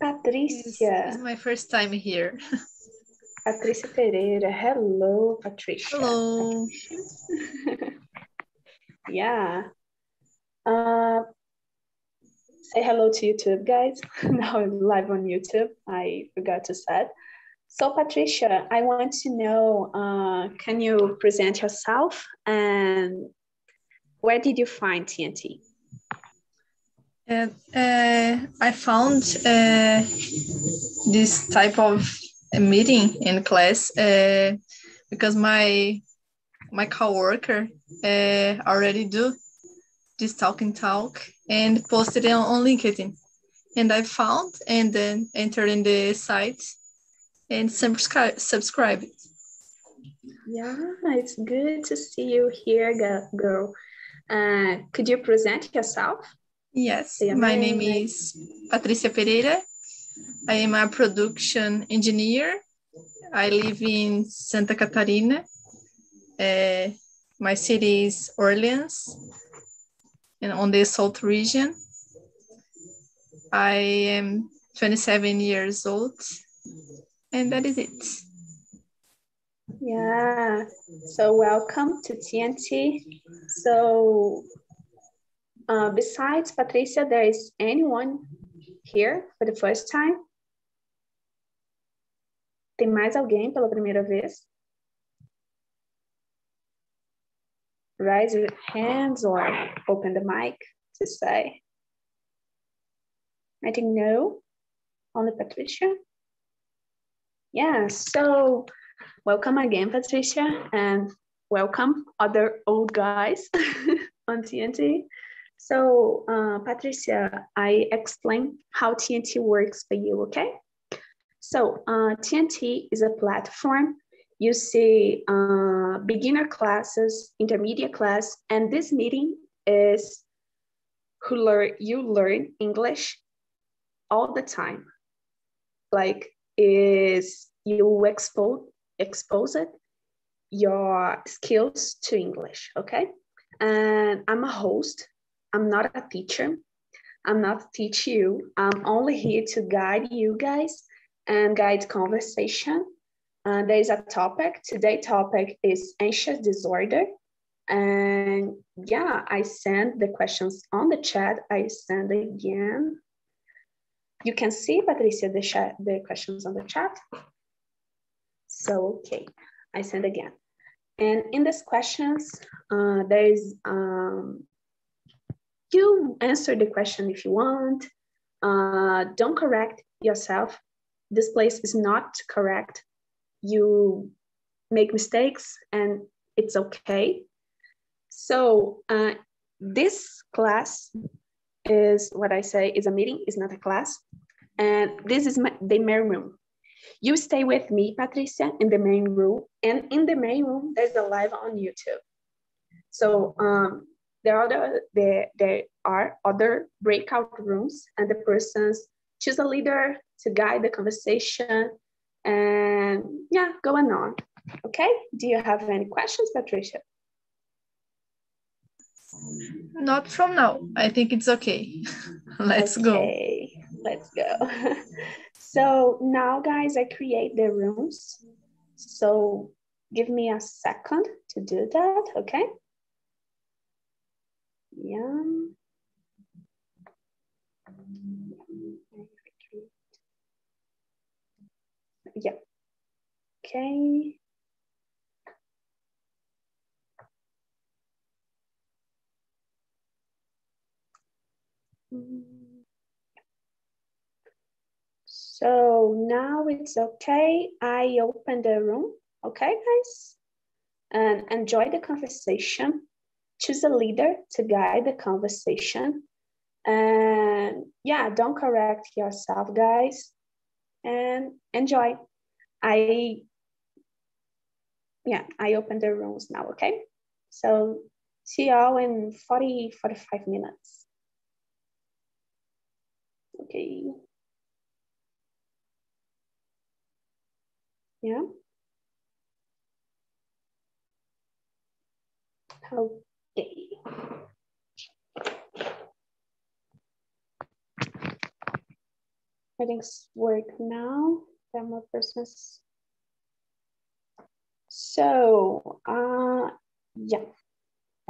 Patricia. It's my first time here. Patricia Pereira. Hello, Patricia. Hello. yeah. Uh, say hello to YouTube, guys. now I'm live on YouTube. I forgot to say. So, Patricia, I want to know uh, can you present yourself and where did you find TNT? Uh, uh, I found uh, this type of meeting in class uh, because my my coworker uh, already do this talking talk and posted it on LinkedIn. And I found and then entered in the site and subscribe subscribe. Yeah, it's good to see you here, girl. Could you present yourself? Yes, my name is Patricia Pereira. I am a production engineer. I live in Santa Catarina. Uh, my city is Orleans and on the South region. I am 27 years old and that is it. Yeah, so welcome to TNT. So uh, besides Patricia, there is anyone here for the first time? Tem mais alguém pela primeira vez? Raise your hands or open the mic to say. I think no, only Patricia. Yeah, so welcome again, Patricia, and welcome other old guys on TNT. So, uh, Patricia, I explain how TNT works for you, okay? So, uh, TNT is a platform. You see uh, beginner classes, intermediate class, and this meeting is who learn you learn English all the time. Like is you expose expose it your skills to English, okay? And I'm a host I'm not a teacher. I'm not teach you. I'm only here to guide you guys and guide conversation. Uh, there is a topic. Today topic is anxious disorder. And yeah, I send the questions on the chat. I send again. You can see, Patricia, the, chat, the questions on the chat. So, okay, I send again. And in these questions, uh, there is um, you answer the question if you want. Uh, don't correct yourself. This place is not correct. You make mistakes and it's okay. So uh, this class is what I say is a meeting, is not a class. And this is my, the main room. You stay with me, Patricia, in the main room. And in the main room, there's a live on YouTube. So um, there are other, there, there are other breakout rooms and the persons choose a leader to guide the conversation and yeah, going on. Okay, do you have any questions, Patricia? Not from now. I think it's okay. Let's okay, go. Let's go. so now, guys, I create the rooms. So give me a second to do that, okay? Yeah. Yeah. Okay. So now it's okay. I open the room. Okay, guys? And enjoy the conversation choose a leader to guide the conversation. And yeah, don't correct yourself, guys, and enjoy. I, yeah, I open the rooms now, okay? So see y'all in 40, 45 minutes. Okay. Yeah. How It's work now. More persons. So, uh, yeah,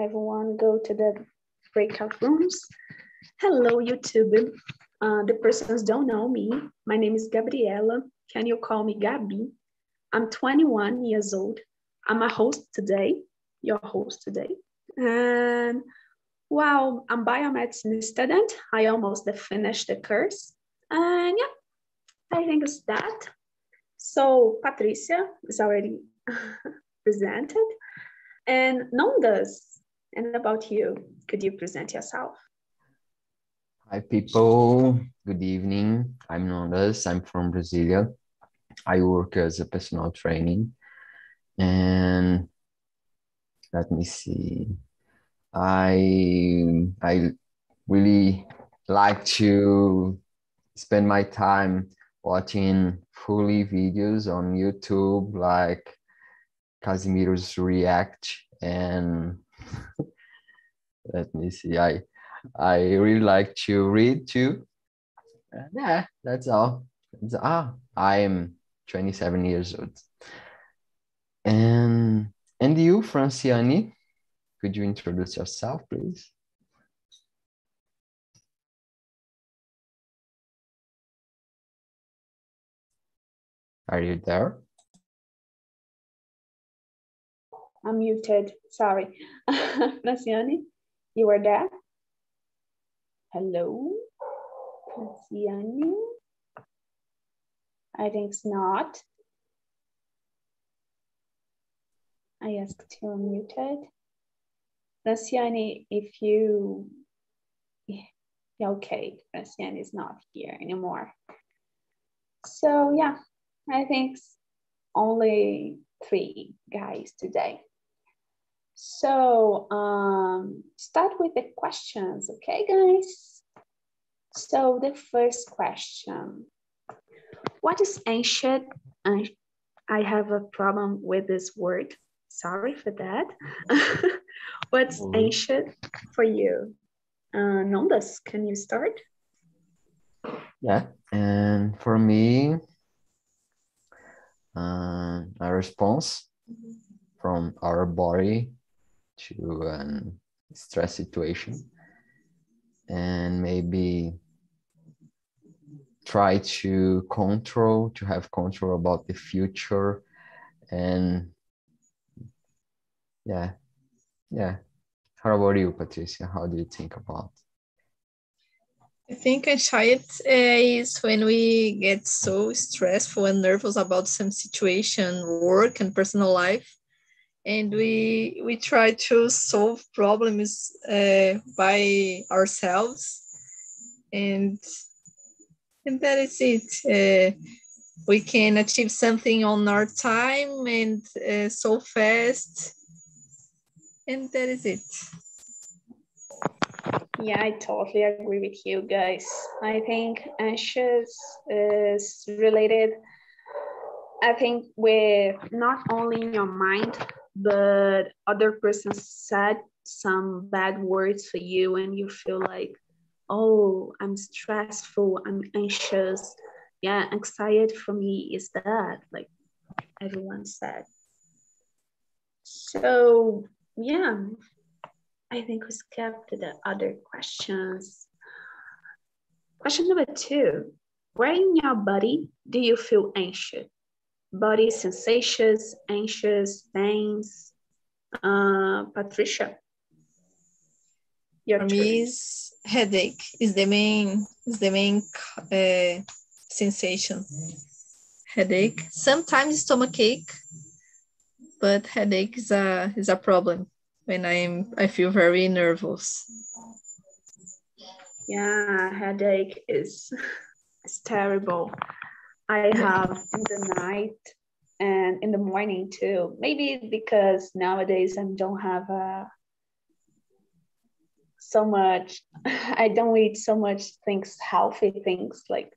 everyone go to the breakout rooms. Hello, YouTube. Uh, the persons don't know me. My name is Gabriela. Can you call me Gabi? I'm 21 years old. I'm a host today, your host today. And well, I'm biomedicine student. I almost finished the course. And yeah, I think it's that. So Patricia is already presented. And Nondas, and about you, could you present yourself? Hi, people. Good evening. I'm Nondas. I'm from Brasilia. I work as a personal training. And let me see. I I really like to spend my time watching fully videos on YouTube like Casimiro's React and let me see I I really like to read too. yeah, that's all. Ah, I am 27 years old. And and you, Franciane, could you introduce yourself, please? Are you there? I'm muted. Sorry. Franciane, you were there? Hello? Franciane? I think it's not. I asked you unmuted. Franciane, if you, yeah, okay, Franciane is not here anymore. So yeah, I think only three guys today. So um, start with the questions, okay, guys? So the first question, what is ancient? I, I have a problem with this word. Sorry for that. What's mm. ancient for you? Uh, Nondas, can you start? Yeah, and for me, uh, a response from our body to a stress situation and maybe try to control to have control about the future and yeah. Yeah. How about you patricia? How do you think about I think anxiety uh, is when we get so stressful and nervous about some situation, work and personal life, and we we try to solve problems uh, by ourselves, and and that is it. Uh, we can achieve something on our time and uh, so fast, and that is it. Yeah, I totally agree with you guys. I think anxious is related, I think, with not only in your mind, but other person said some bad words for you and you feel like, oh, I'm stressful, I'm anxious. Yeah, anxiety for me is that, like everyone said. So yeah, I think we skipped the other questions. Question number two, where in your body do you feel anxious? Body sensations, anxious, pains? Uh, Patricia? Your For me is headache is the main is the main uh, sensation. Headache, sometimes stomach ache, but headache is a is a problem when I'm I feel very nervous. Yeah, headache is it's terrible. I have in the night and in the morning too. Maybe because nowadays I don't have uh, so much. I don't eat so much things, healthy things. Like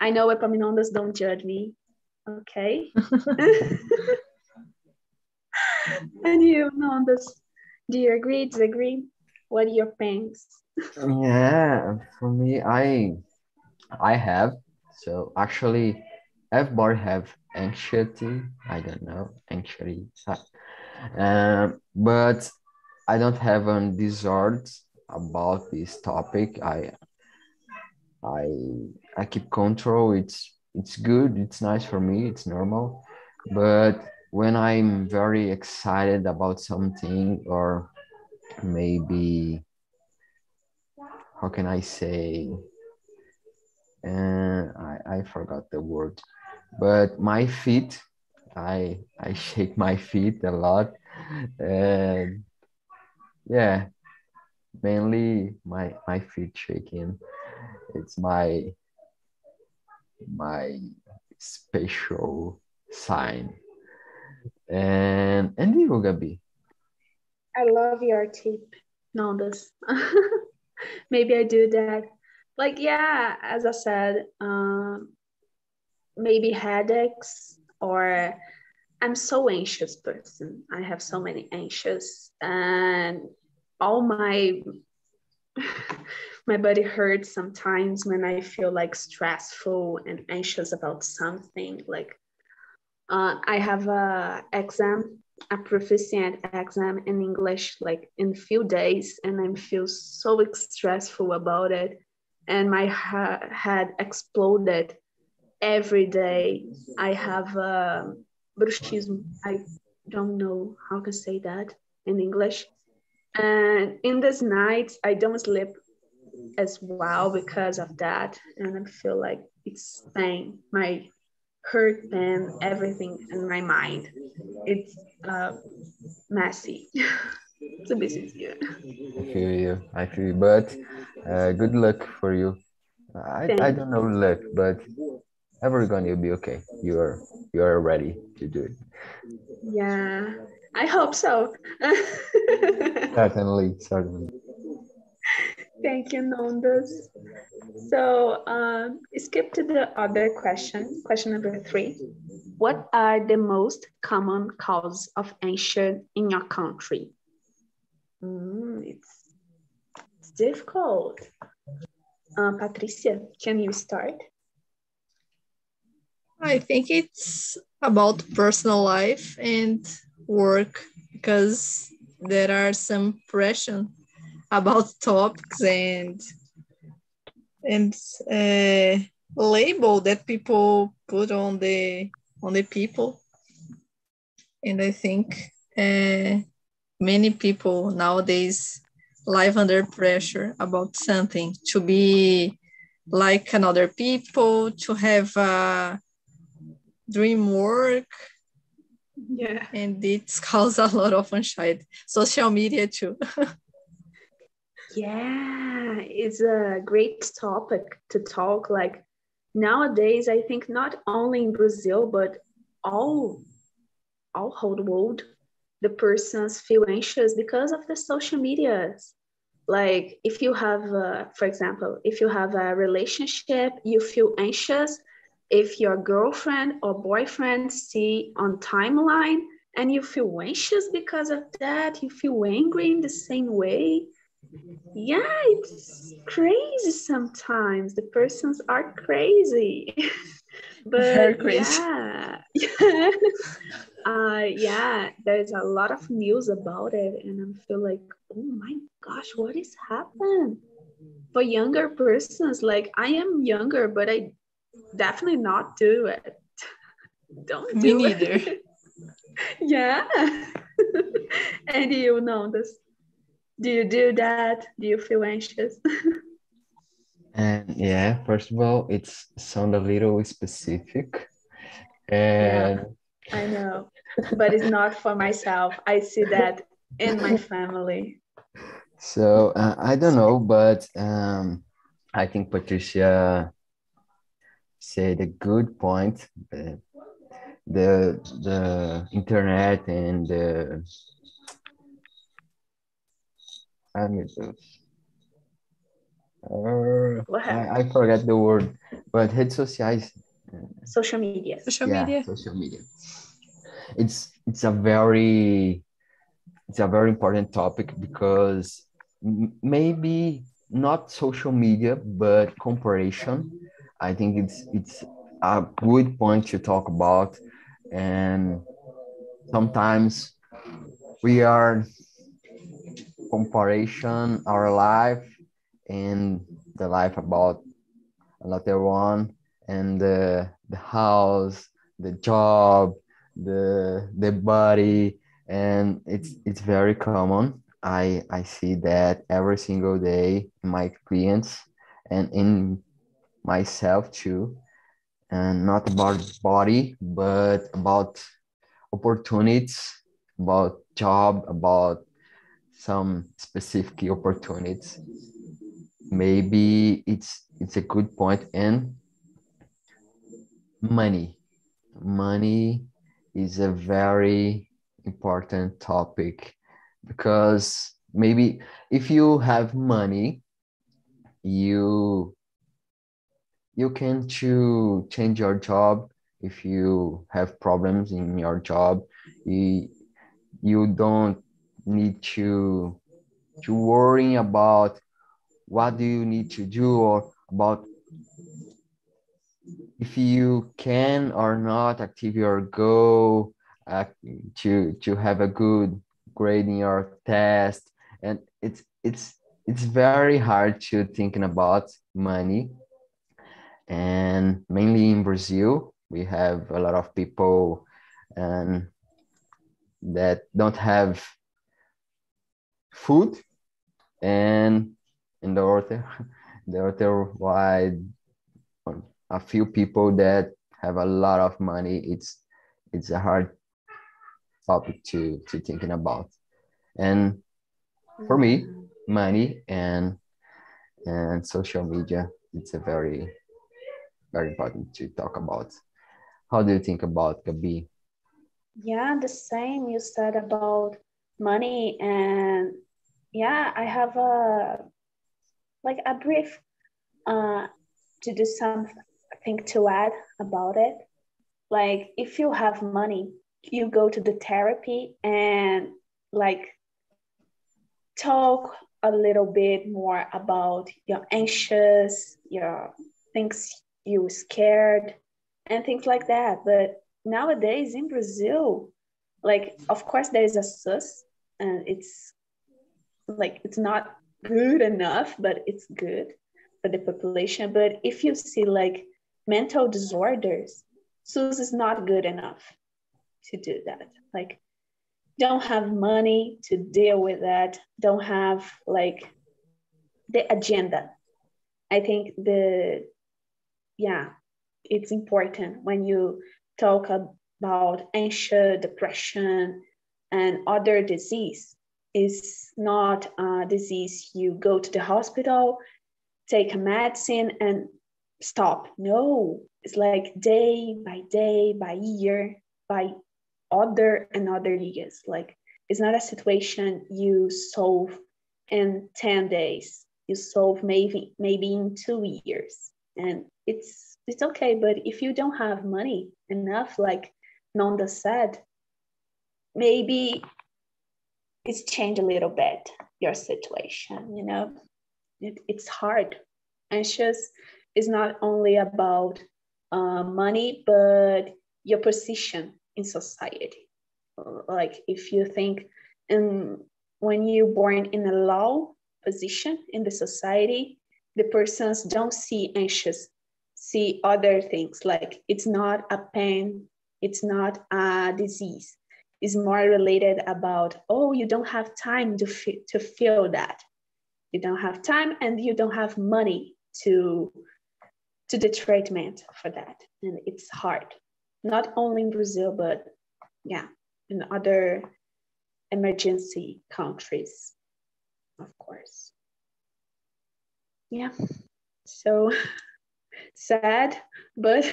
I know Epaminondas don't judge me. Okay. and you Nondas do you agree disagree what are your pains yeah for me i i have So actually, everybody have anxiety. I don't know anxiety, um, but I don't have a disorder about this topic. I I I keep control. It's it's good. It's nice for me. It's normal. But when I'm very excited about something or maybe how can I say? Uh, I, I forgot the word, but my feet, I I shake my feet a lot, and yeah, mainly my my feet shaking. It's my my special sign. And and you, Gabi? I love your tip. No, this. maybe I do that. Like, yeah, as I said, um, maybe headaches or I'm so anxious person. I have so many anxious and all my my body hurts sometimes when I feel like stressful and anxious about something. Like uh, I have a exam a proficient exam in English like in few days and I feel so stressful about it and my ha- head exploded every day. I have uh. I don't know how to say that in English. And in these nights, I don't sleep as well because of that. And I feel like it's pain. My hurt and everything in my mind. It's uh, messy. it's a bit easier. I feel you. I feel you. But uh, good luck for you. I, I don't know luck, but everyone will be okay. You are you are ready to do it. Yeah, I hope so. certainly, certainly. Thank you, Nondas. So um, skip to the other question, question number three. What are the most common causes of anxiety in your country? Mm, it's, it's difficult. Uh, Patricia, can you start? I think it's about personal life and work because there are some pressure about topics and and uh, label that people put on the on the people. And i think uh, many people nowadays live under pressure about something to be like another people to have a dream work. Yeah. And it's caused a lot of anxiety. Social media too Yeah, it's a great topic to talk. Like nowadays, I think not only in Brazil, but all all whole world, the persons feel anxious because of the social medias. Like if you have, a, for example, if you have a relationship, you feel anxious. If your girlfriend or boyfriend see on timeline and you feel anxious because of that, you feel angry in the same way yeah it's crazy sometimes. The persons are crazy. But Very crazy. yeah. Yeah uh, yeah there's a lot of news about it and i feel like oh my gosh what is happening for younger persons like i am younger but i definitely not do it. Don't Me do neither. it yeah. And you Nondas do you do that? Do you feel anxious? and yeah, first of all, it's sound a little specific. And yeah, I know, but it's not for myself. I see that in my family. So uh, I don't know, but um, I think Patricia said a good point. Uh, the the internet and the Ai, meu Deus. Uh, I, I forget the word, but redes sociais. Social media. Social yeah, media. Social media. It's it's a very it's a very important topic because maybe not social media, but comparison. I think it's it's a good point to talk about, and sometimes we are comparison our life and the life about another one and the the house the job the the body. And it's it's very common. I i see that every single day in my clients and in myself too. And not about body but about opportunities about job about some specific opportunities. Maybe it's it's a good point. And money. Money is a very important topic because maybe if you have money you you can to change your job. If you have problems in your job you, you don't need to to worry about what do you need to do or about if you can or not achieve your goal uh, to to have a good grade in your test. And it's it's it's very hard to thinking about money. And mainly in brazil we have a lot of people and that don't have food and in the other the other wide a few people that have a lot of money it's it's a hard topic to to thinking about. And for me mm-hmm. money and and social media it's a very very important to talk about. How do you think about gabi? Yeah the same. You said about money and yeah i have a like a brief uh to do something to add about it. Like if you have money, you go to the therapy and like talk a little bit more about your anxious, your things you scared and things like that. But nowadays in Brazil, like of course there is a SUS and it's like it's not good enough, but it's good for the population. But if you see like mental disorders, SUS is not good enough to do that. Like, don't have money to deal with that, don't have like the agenda. I think the, yeah, it's important when you talk about anxious, depression, and other disease. Is not a disease you go to the hospital, take a medicine, and stop. No, it's like day by day, by year, by other and other years. Like it's not a situation you solve in 10 days. You solve maybe maybe in two years. And it's it's okay. But if you don't have money enough, like Nondas said, maybe it's changed a little bit your situation, you know. It, it's hard. Anxious is not only about uh, money, but your position in society. Like if you think, and when you're born in a low position in the society, the persons don't see anxious, see other things like it's not a pain, it's not a disease. It's more related about, oh, you don't have time to, f- to feel that. You don't have time and you don't have money to to the treatment for that. And it's hard, not only in Brazil, but yeah, in other emergency countries, of course. Yeah, so sad, but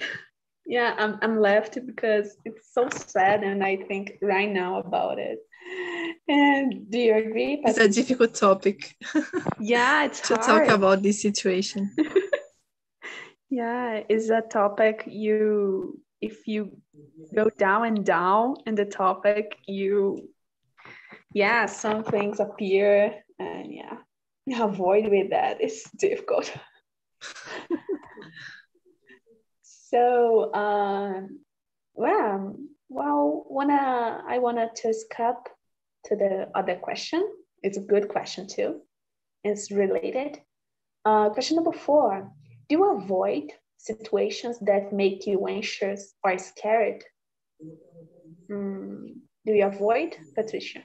yeah, I'm, I'm left because it's so sad and I think right now about it. And do you agree? It's a difficult topic. Yeah, it's to hard. talk about this situation. Yeah, is a topic you if you go down and down in the topic, you yeah, some things appear and yeah, avoid with that. It's difficult. so uh, well, well, wanna I wanna to skip to the other question. It's a good question too. It's related. Uh, question number four: Do you avoid situations that make you anxious or scared? Mm, do you avoid, Patricia?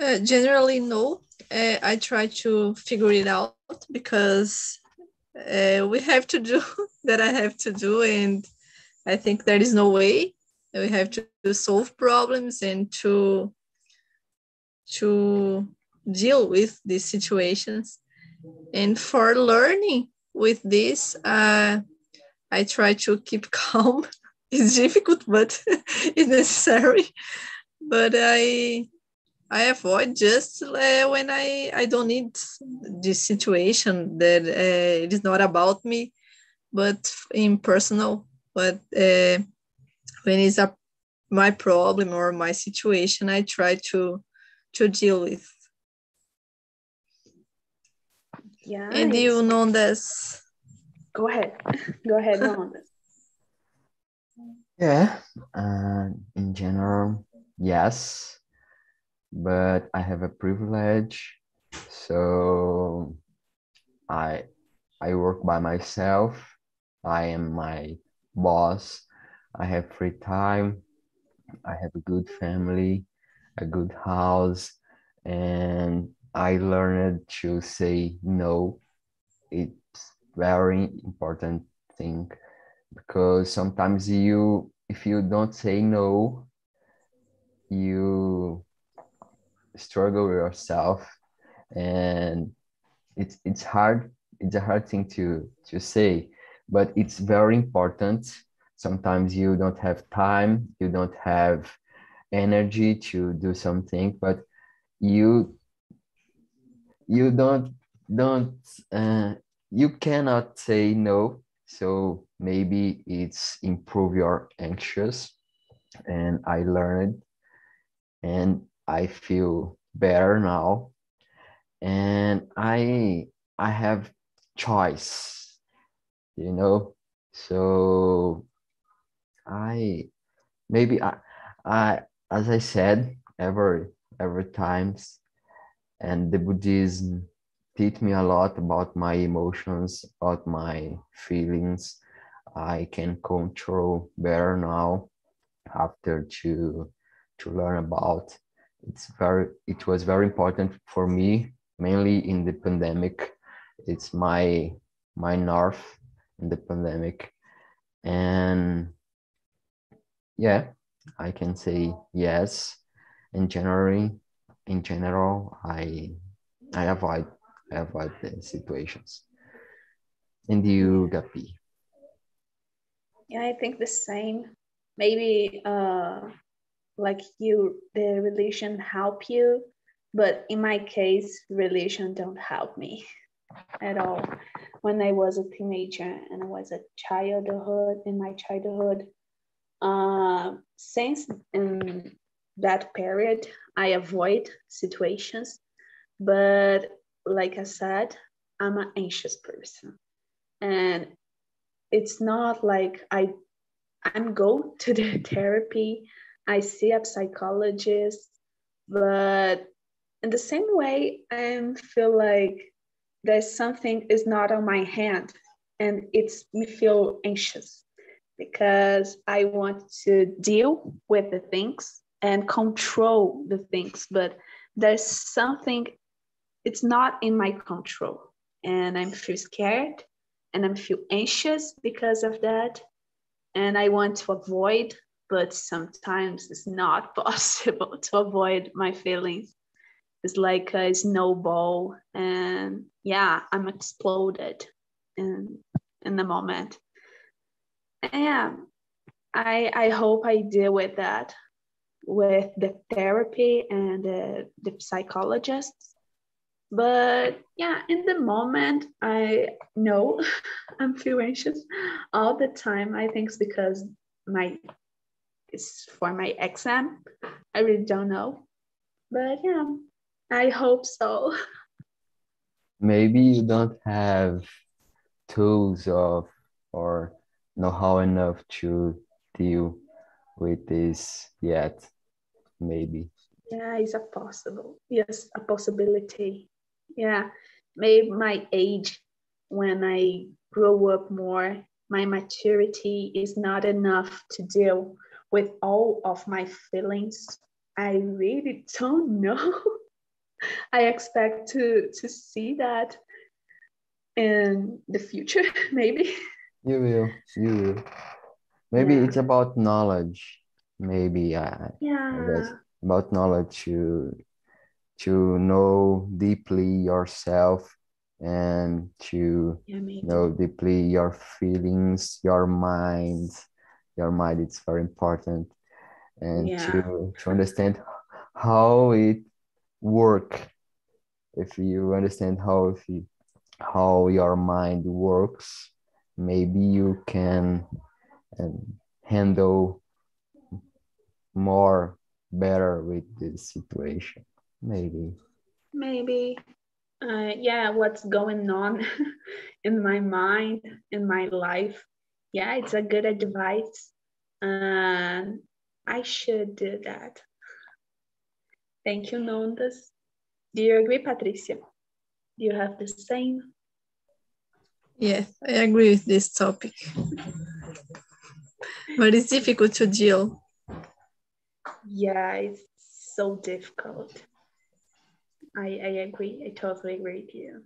Uh, generally, no. Uh, I try to figure it out because uh, we have to do that. I have to do, and I think there is no way we have to, solve problems and to to deal with these situations. And for learning with this, uh, I try to keep calm. it's difficult, but it's necessary. But I I avoid just uh, when I, I don't need this situation that uh, it is not about me, but in personal. But uh, when it's a my problem or my situation, I try to to deal with. Yeah. And you Nondas. Go ahead. Go ahead, Nondas. Yeah, uh, in general, yes but I have a privilege. So I I work by myself. I am my boss. I have free time. I have a good family, a good house, and I learned to say no. It's very important thing because sometimes you if you don't say no, you struggle with yourself and it's it's hard it's a hard thing to to say but it's very important. Sometimes you don't have time you don't have energy to do something but you you don't don't uh, you cannot say no. So maybe it's improve your anxious and i learned and I feel better now. And I I have choice you know? So I maybe I I as I said every every times and the Buddhism teach me a lot about my emotions about my feelings. I can control better now after to to learn about it's very it was very important for me mainly in the pandemic. It's my my north in the pandemic. And yeah i can say yes. In general in general i i avoid i avoid the situations. And you Gabi yeah i think the same. Maybe uh like you the religion help you but in my case religion don't help me at all. When i was a teenager and i was a childhood in my childhood uh, since in that period i avoid situations but like i said i'm an anxious person. And it's not like i i'm go to the therapy I see a psychologist, but in the same way, I feel like there's something is not on my hand and it's me feel anxious because I want to deal with the things and control the things, but there's something it's not in my control. And I'm feel scared and I'm feel anxious because of that. And I want to avoid but sometimes it's not possible to avoid my feelings. It's like a snowball, and yeah, I'm exploded in in the moment. And yeah, I I hope I deal with that with the therapy and the, the psychologists. But yeah, in the moment, I know I'm feel anxious all the time. I think it's because my is for my exam. I really don't know. But yeah, I hope so. Maybe you don't have tools of or know how enough to deal with this yet maybe yeah it's a possible yes a possibility yeah maybe my age when i grow up more my maturity is not enough to deal with all of my feelings i really don't know. I expect to to see that in the future maybe. You will you will. Maybe Yeah. it's about knowledge. Maybe uh, yeah. guess. about knowledge to to know deeply yourself and to yeah know deeply your feelings your mind your mind it's very important. And Yeah. to to understand how it work if you understand how if you, how your mind works maybe you can um, handle more better with this situation maybe. Maybe. Uh, yeah what's going on in my mind in my life yeah it's a good advice. And i should do that. Thank you nondas. Do you agree patricia? Do you have the same? Yes, I agree with this topic. But it's difficult to deal. yeah it's so difficult. I i agree. I totally agree with you.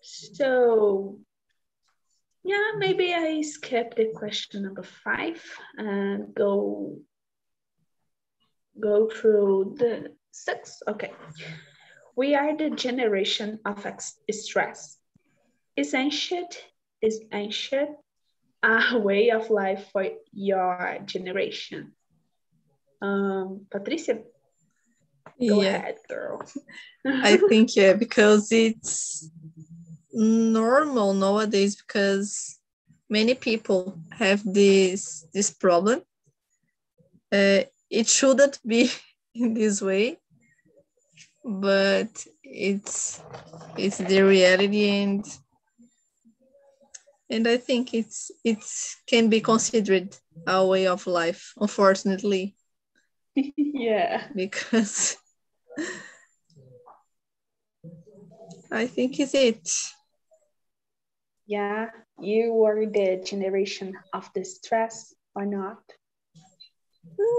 So yeah maybe i skip the question number five and go go through the six. Okay. We are the generation of ex- stress. Is ancient is ancient a way of life for your generation? Um patricia go yeah, ahead girl. I think yeah, because it's normal nowadays because many people have this this problem. Uh, it shouldn't be in this way, but it's it's the reality and and I think it's it's can be considered a way of life, unfortunately, yeah because I think it's it. Yeah you were the generation of the stress or not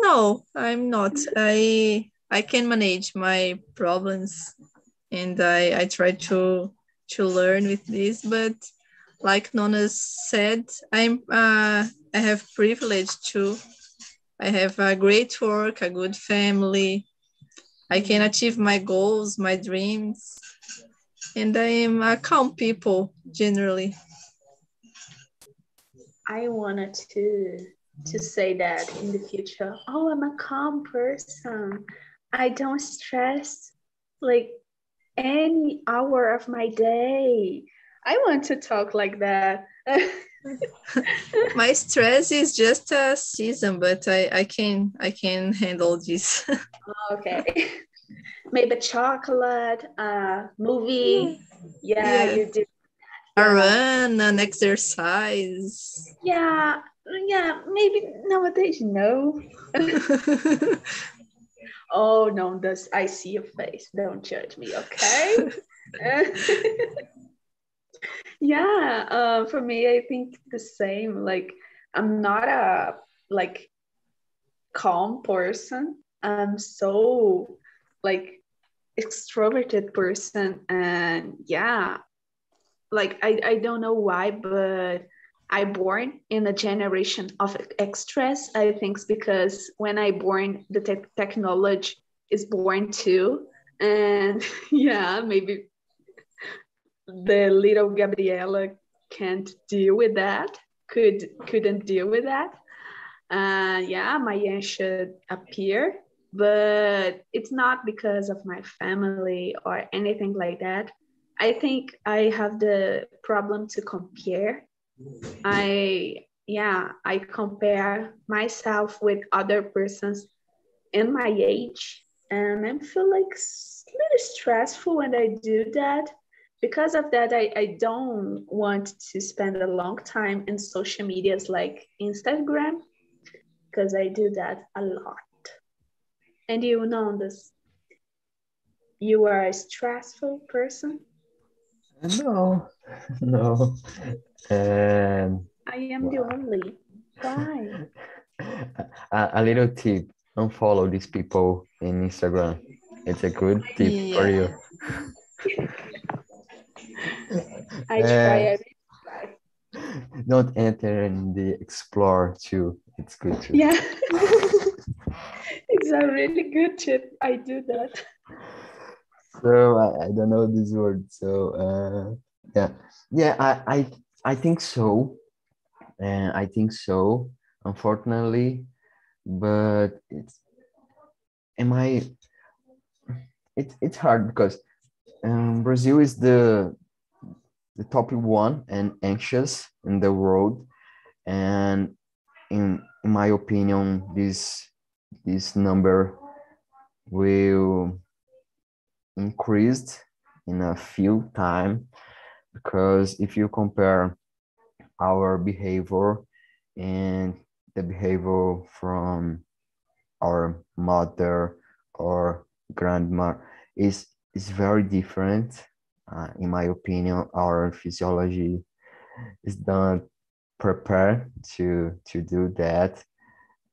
No, I'm not. I I can manage my problems and I I try to to learn with this, but like Nondas said, I'm uh I have privilege too. I have a great work, a good family. I can achieve my goals, my dreams, and I am a calm people generally. I wanted to to say that in the future. Oh, I'm a calm person. I don't stress like any hour of my day. I want to talk like that. My stress is just a season, but I, I can I can handle this. okay. Maybe chocolate, uh, movie. Yeah, Yeah. you do. Yeah. run, an exercise. Yeah, yeah. Maybe nowadays, no. Oh Nondas I see your face. Don't judge me, okay? yeah, uh, for me, I think the same. Like, I'm not a like calm person. I'm so like extroverted person, and yeah, like I I don't know why, but I born in a generation of extras. I think because when I born, the te- technology is born too, and yeah, maybe the little Gabriela can't deal with that. Could couldn't deal with that. Uh, yeah, my should appear, but it's not because of my family or anything like that. I think I have the problem to compare I yeah, I compare myself with other persons in my age and I feel like a little stressful when I do that because of that, I, I don't want to spend a long time in social medias like Instagram because I do that a lot. And you know this. You are a stressful person. No, no. Um, I am the only. Why? a, a little tip: don't follow these people in Instagram. It's a good tip for you. I try Uh. Don't enter in the explore too. It's good too. Yeah. It's a really good tip. I do that. So I, I don't know this word. So uh, yeah, yeah. I I I think so, and I think so. Unfortunately, but it's am I? It's it's hard because um, Brazil is the the top one and anxious in the world, and in in my opinion, this this number will increased in a few time because if you compare our behavior and the behavior from our mother or grandma is is very different. Uh, in my opinion our physiology is not prepared to to do that.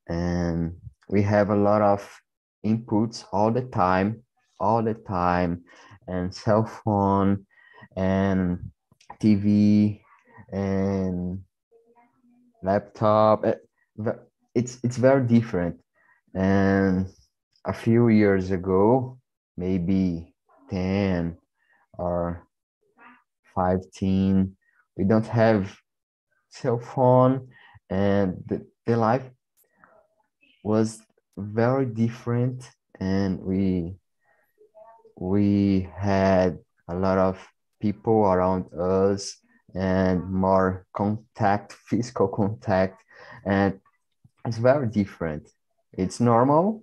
And we have a lot of inputs all the time all the time and cell phone and tv and laptop. Eh, it's it's very different. And a few years ago maybe 10 or 15 we don't have cell phone and the, the life was very different and we we had a lot of people around us and more contact physical contact and it's very different. It's normal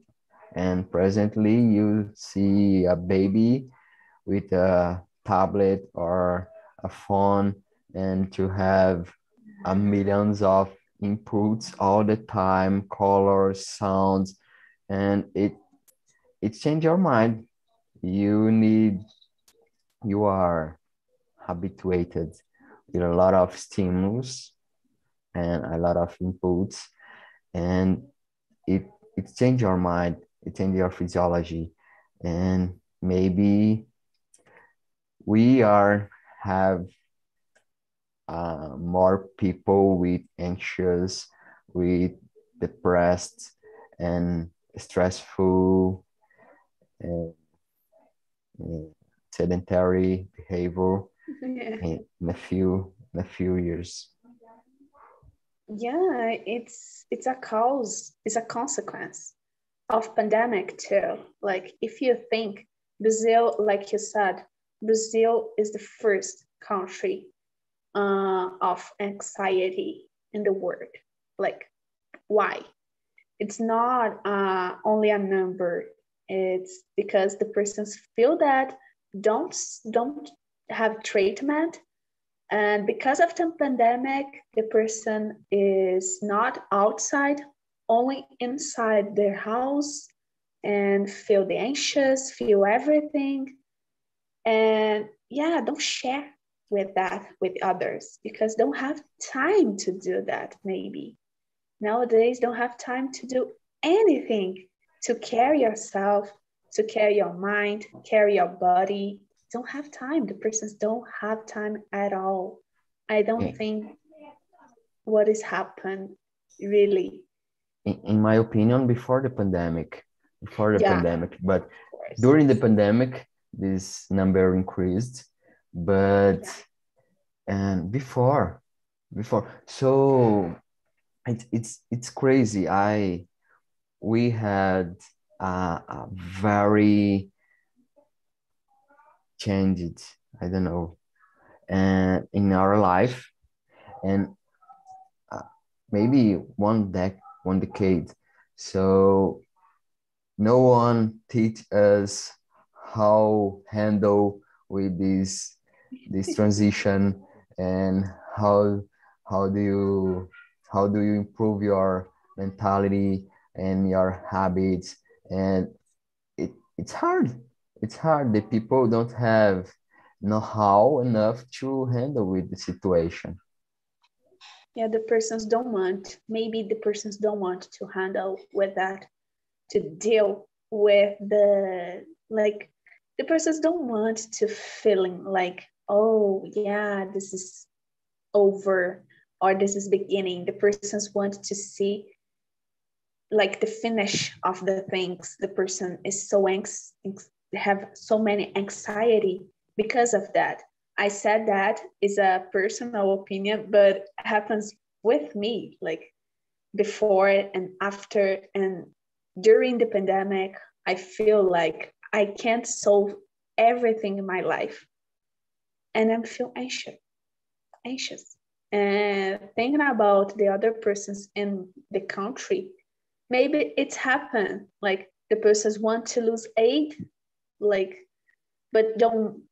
and presently you see a baby with a tablet or a phone and to have a millions of inputs all the time colors sounds and it it change your mind. You need you are habituated with a lot of stimulus and a lot of inputs and it it change your mind it change your physiology and maybe we are have uh, more people with anxious with depressed and stressful and uh, sedentary behavior Yeah. in in a few in a few years Yeah, it's it's a cause, it's a consequence of pandemic too. Like if you think Brazil, like you said, Brazil is the first country uh, of anxiety in the world. Like why? It's not uh, only a number. It's because the persons feel that don't don't have treatment and because of the pandemic, the person is not outside, only inside their house and feel the anxious, feel everything. And yeah, don't share with that with others because don't have time to do that maybe. Nowadays don't have time to do anything to care yourself, to care your mind, care your body, don't have time. The persons don't have time at all. I don't Yeah. think what has happened really. in, in my opinion before the pandemic before the Yeah. pandemic but during the pandemic this number increased but and before before. So it's it's it's crazy. I we had a, a very changed i don't know and in our life. And uh, maybe one dec one decade. So no one teach us how handle with this this transition and how how do you how do you improve your mentality and your habits? And it, it's hard. It's hard. The people don't have know-how enough to handle with the situation. Yeah the persons don't want maybe the persons don't want to handle with that to deal with the like the persons don't want to feeling like oh yeah this is over or this is beginning. The persons want to see like the finish of the things. The person is so anxious have so many anxiety because of that. I said that is a personal opinion but happens with me like before and after. And during the pandemic i feel like i can't solve everything in my life and i'm feel anxious anxious. And thinking about the other persons in the country maybe it's happened like the persons want to lose weight like but don't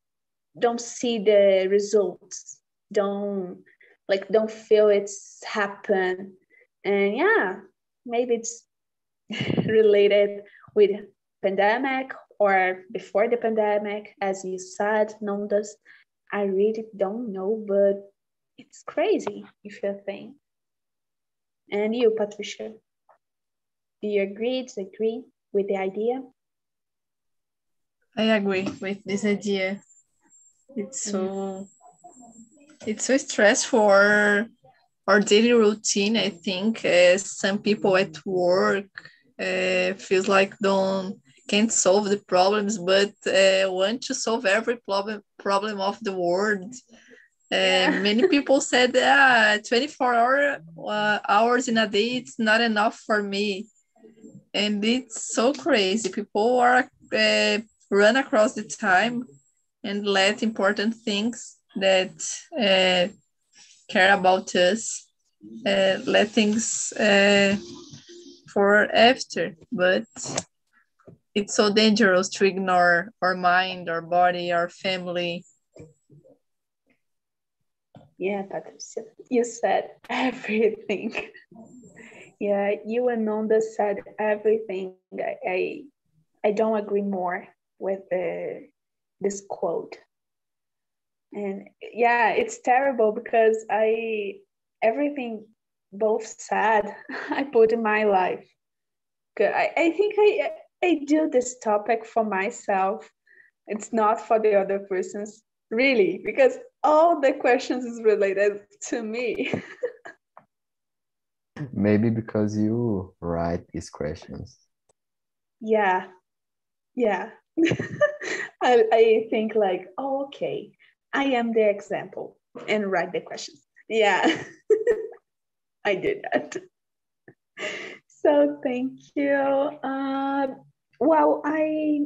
don't see the results don't like don't feel it's happened and yeah maybe it's related with pandemic or before the pandemic as you said nondas i really don't know but it's crazy if you think and you patricia do you agree disagree with the idea I agree with this idea. It's so it's so stressful for our daily routine. I think uh, some people at work uh, feels like don't can't solve the problems, but uh, want to solve every problem problem of the world. Uh, many people said ah, 24 hour, uh, hours in a day it's not enough for me. And it's so crazy. People are uh, run across the time and let important things that uh, care about us uh, let things uh, for after. But it's so dangerous to ignore our mind our body our family yeah patricia you said everything yeah you and Nondas said everything I, I i don't agree more with the, this quote. And yeah, it's terrible because I everything both sad I put in my life. I, I think I I do this topic for myself. It's not for the other persons, really, because all the questions is related to me. Maybe because you write these questions. Yeah. Yeah. I, I think like, oh, okay, I am the example and write the questions. Yeah, I did that. So thank you. Uh, well, I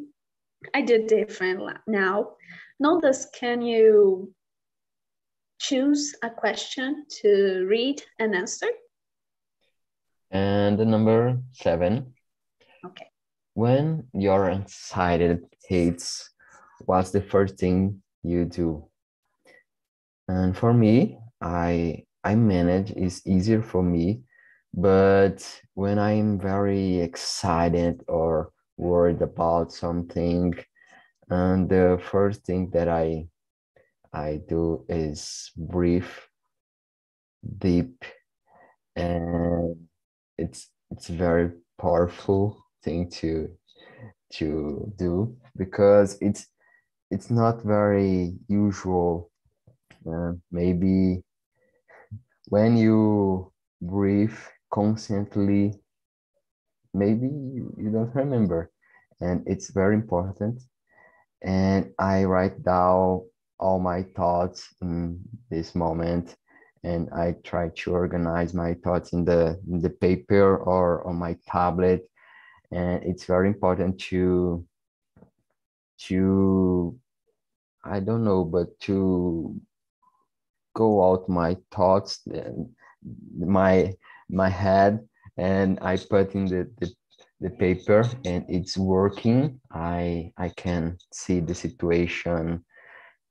I did different now. Notice, can you choose a question to read and answer? And the number seven. Okay when your anxiety hits, what's the first thing you do? And for me, I I manage is easier for me, but when I'm very excited or worried about something, and the first thing that I I do is breathe deep. And it's it's very powerful thing to to do because it's it's not very usual. Uh, maybe when you breathe constantly maybe you, you don't remember. And it's very important. And i write down all my thoughts in this moment. And i try to organize my thoughts in the in the paper or on my tablet. And it's very important to to i don't know but to go out my thoughts and my my head and i put in the, the the paper and it's working i i can see the situation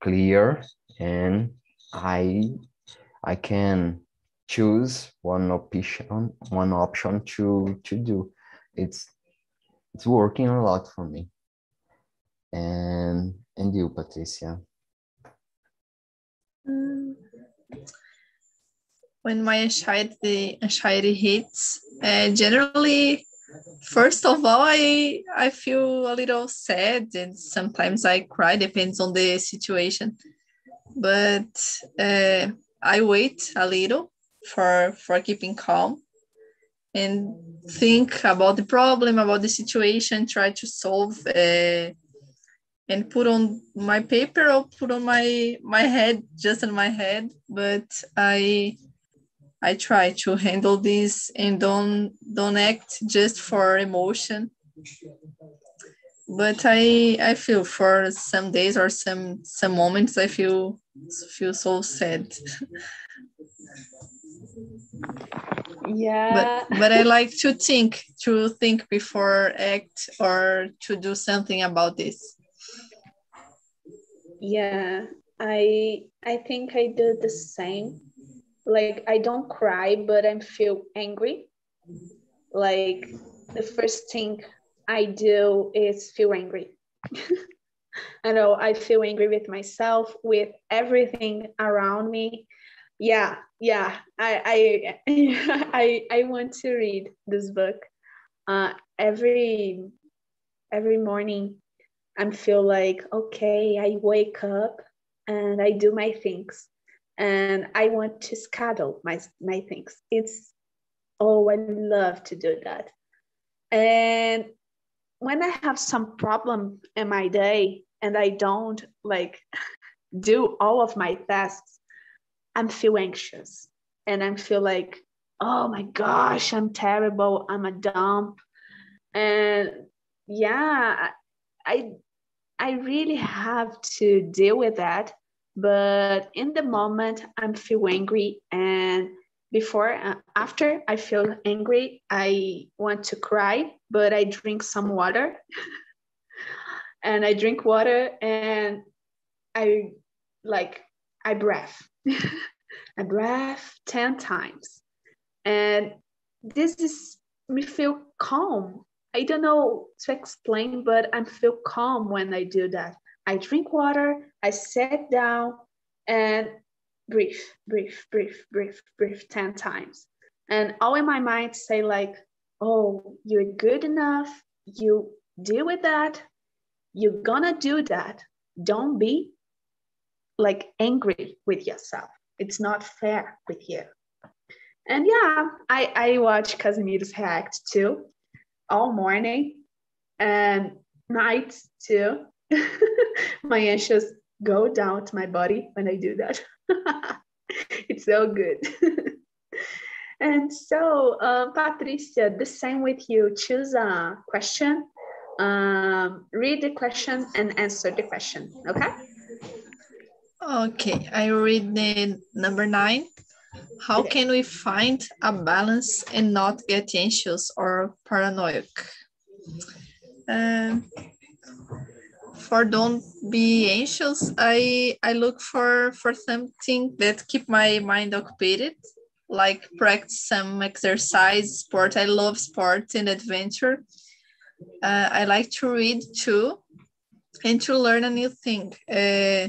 clear and I I can choose one option one option to to do. It's it's working a lot for me. And and you, Patricia? Mm. When my anxiety anxiety hits, uh, generally, first of all, I I feel a little sad and sometimes I cry. Depends on the situation, but uh, I wait a little for for keeping calm and think about the problem, about the situation, try to solve. Uh, and put on my paper or put on my my head just in my head but i i try to handle this and don't don't act just for emotion. But i i feel for some days or some some moments i feel feel so sad. Yeah. But but i like to think to think before act or to do something about this. Yeah i i think i do the same like i don't cry but i feel angry. Like the first thing i do is feel angry. I know i feel angry with myself with everything around me. Yeah yeah i i i, I want to read this book. Uh every every morning I feel like, okay, I wake up and I do my things and I want to schedule my, my things. It's, oh, I love to do that. And when I have some problem in my day and I don't like do all of my tasks, I'm feel anxious and I feel like, oh my gosh, I'm terrible. I'm a dump. And yeah, I I really have to deal with that. But in the moment, I'm feel angry, and before, uh, after I feel angry, I want to cry, but I drink some water, and I drink water, and I like I breath, I breath ten times, and this is me feel calm. I don't know to explain, but I feel calm when I do that. I drink water, I sat down and breathe, breathe, breathe, breathe, breathe 10 times. And all in my mind say like, oh, you're good enough. You deal with that. You're gonna do that. Don't be like angry with yourself. It's not fair with you. And yeah, I, I watch Casimiro's React too all morning and night too. my anxious go down to my body when I do that. it's so good. and so, uh, Patricia, the same with you. Choose a question, um, read the question, and answer the question. Okay. Okay, I read the number nine. How okay. can we find a balance and not get anxious or paranoid? Um, for don't be anxious, I I look for for something that keep my mind occupied, like practice some exercise, sport. I love sport and adventure. Uh, I like to read too, and to learn a new thing. Uh,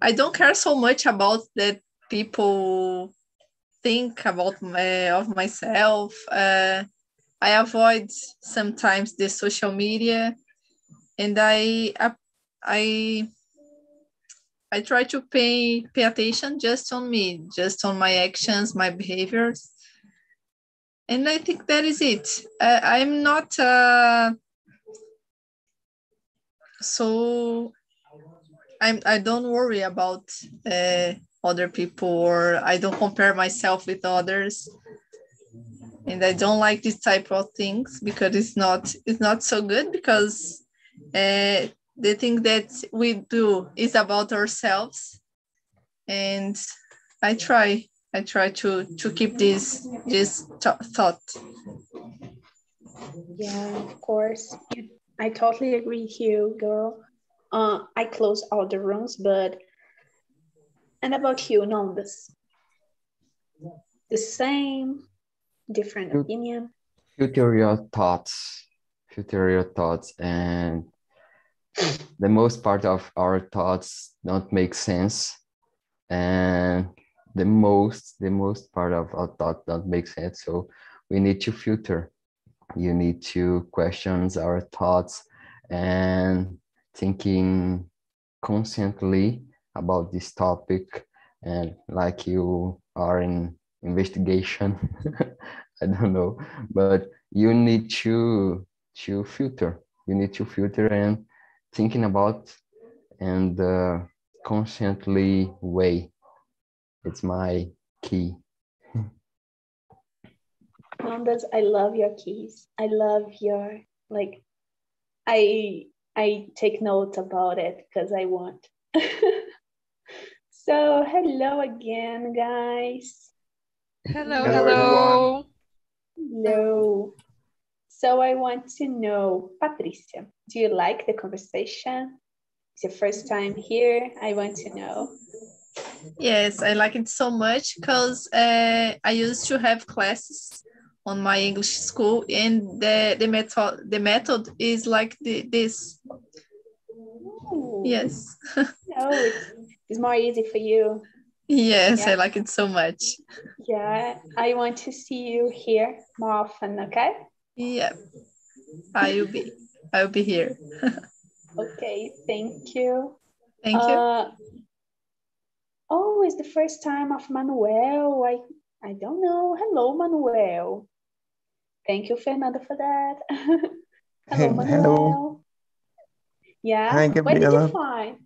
I don't care so much about that people think about my, of myself. Uh, I avoid sometimes the social media, and I I I try to pay pay attention just on me, just on my actions, my behaviors, and I think that is it. Uh, I'm not uh, so. I'm. I don't worry about uh, other people or I don't compare myself with others. And I don't like this type of things because it's not it's not so good because uh, the thing that we do is about ourselves. And I try I try to to keep this this thought. Yeah, of course. I totally agree with you, girl. Uh, I close all the rooms, but And about you, Nondas? The same, different opinion? filter your thoughts filter your thoughts and the most part of our thoughts don't make sense. And the most the most part of our thought don't make sense. So we need to filter. You need to question our thoughts and thinking consciently about this topic. And like you are in investigation i don't know but you need to to filter. You need to filter and thinking about and uh, consciently way it's my key Nondas, I love your keys. I love your like I I take notes about it because I want. so hello again, guys. Hello, Hello, hello. Hello. So I want to know, Patricia, do you like the conversation? It's your first time here. I want to know. Yes, I like it so much because uh, I used to have classes on my English school, and the the method the method is like the, this. Ooh. Yes, No, it's, it's more easy for you. yes, I like it so much. Yeah, I want to see you here more often, okay? Yeah, I will be. I will be here. Okay, thank you. Thank you. Uh, oh, it's the first time of Manuel. I I don't know. Hello, Manuel. Thank you, Fernando, for that. Hello, Hello. Manuel. Yeah. Hi, Where did you Gabriela. find?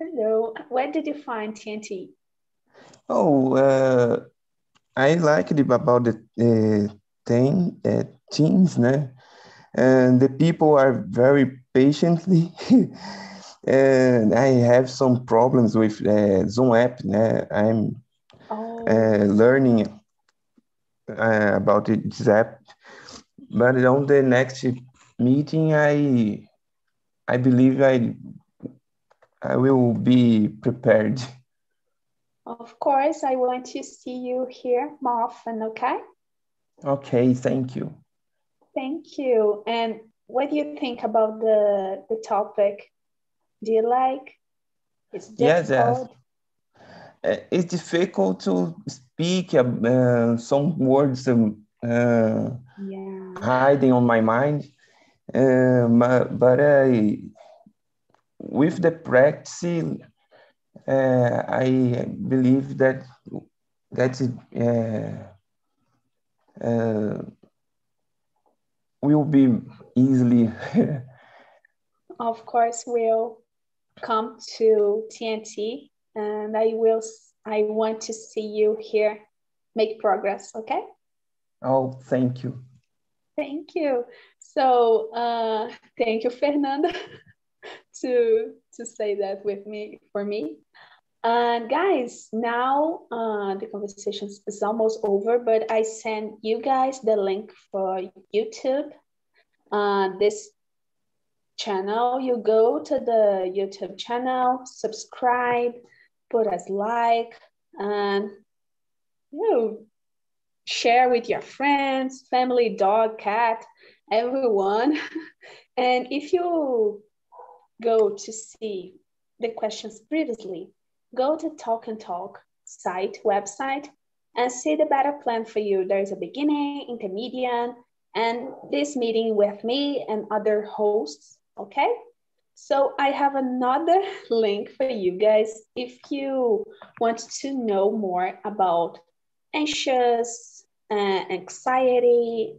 Hello. Where did you find TNT? Oh, uh, I liked it about the uh, thing, uh, teams, né? And the people are very patiently. and I have some problems with uh, Zoom app, né? I'm Oh, uh, learning uh, about this app, but on the next meeting, I I believe I I will be prepared. of course. I want to see you here more often, okay? Okay, thank you. Thank you. And what do you think about the the topic? Do you like? It's Yes, yes. difficult. Uh, It's difficult to speak uh, some words um, uh, Yeah. hiding on my mind, uh, but I, with the practice, uh, I believe that that uh, uh, will be easily. Of course, we'll come to TNT, and I will. I want to see you here, make progress. Okay. oh, thank you. Thank you. So, uh, thank you, Fernanda, to to say that with me for me. And guys, now uh, the conversation is almost over, but I send you guys the link for YouTube. Uh, this channel, you go to the YouTube channel, subscribe, put us like, and you know, share with your friends, family, dog, cat, everyone. and if you go to see the questions previously, go to Talk and Talk site, website, and see the better plan for you. There's a beginning, intermediate, and this meeting with me and other hosts, okay? So I have another link for you guys if you want to know more about anxious, uh, anxiety,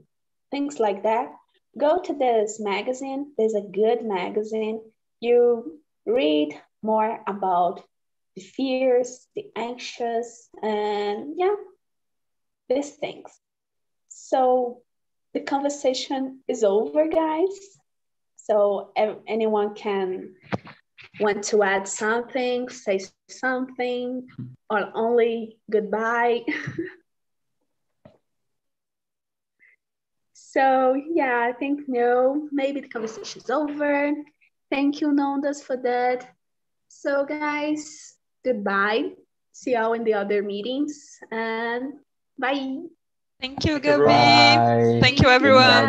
things like that. Go to this magazine. There's a good magazine. You read more about the fears, the anxious, and yeah, these things. So the conversation is over, guys. So anyone can want to add something, say something, or only goodbye. so yeah, I think no, maybe the conversation is over. Thank you, Nondas, for that. So guys, goodbye. See y'all in the other meetings and bye. Thank you, Thank you, Gabi. Bye. Thank you, everyone.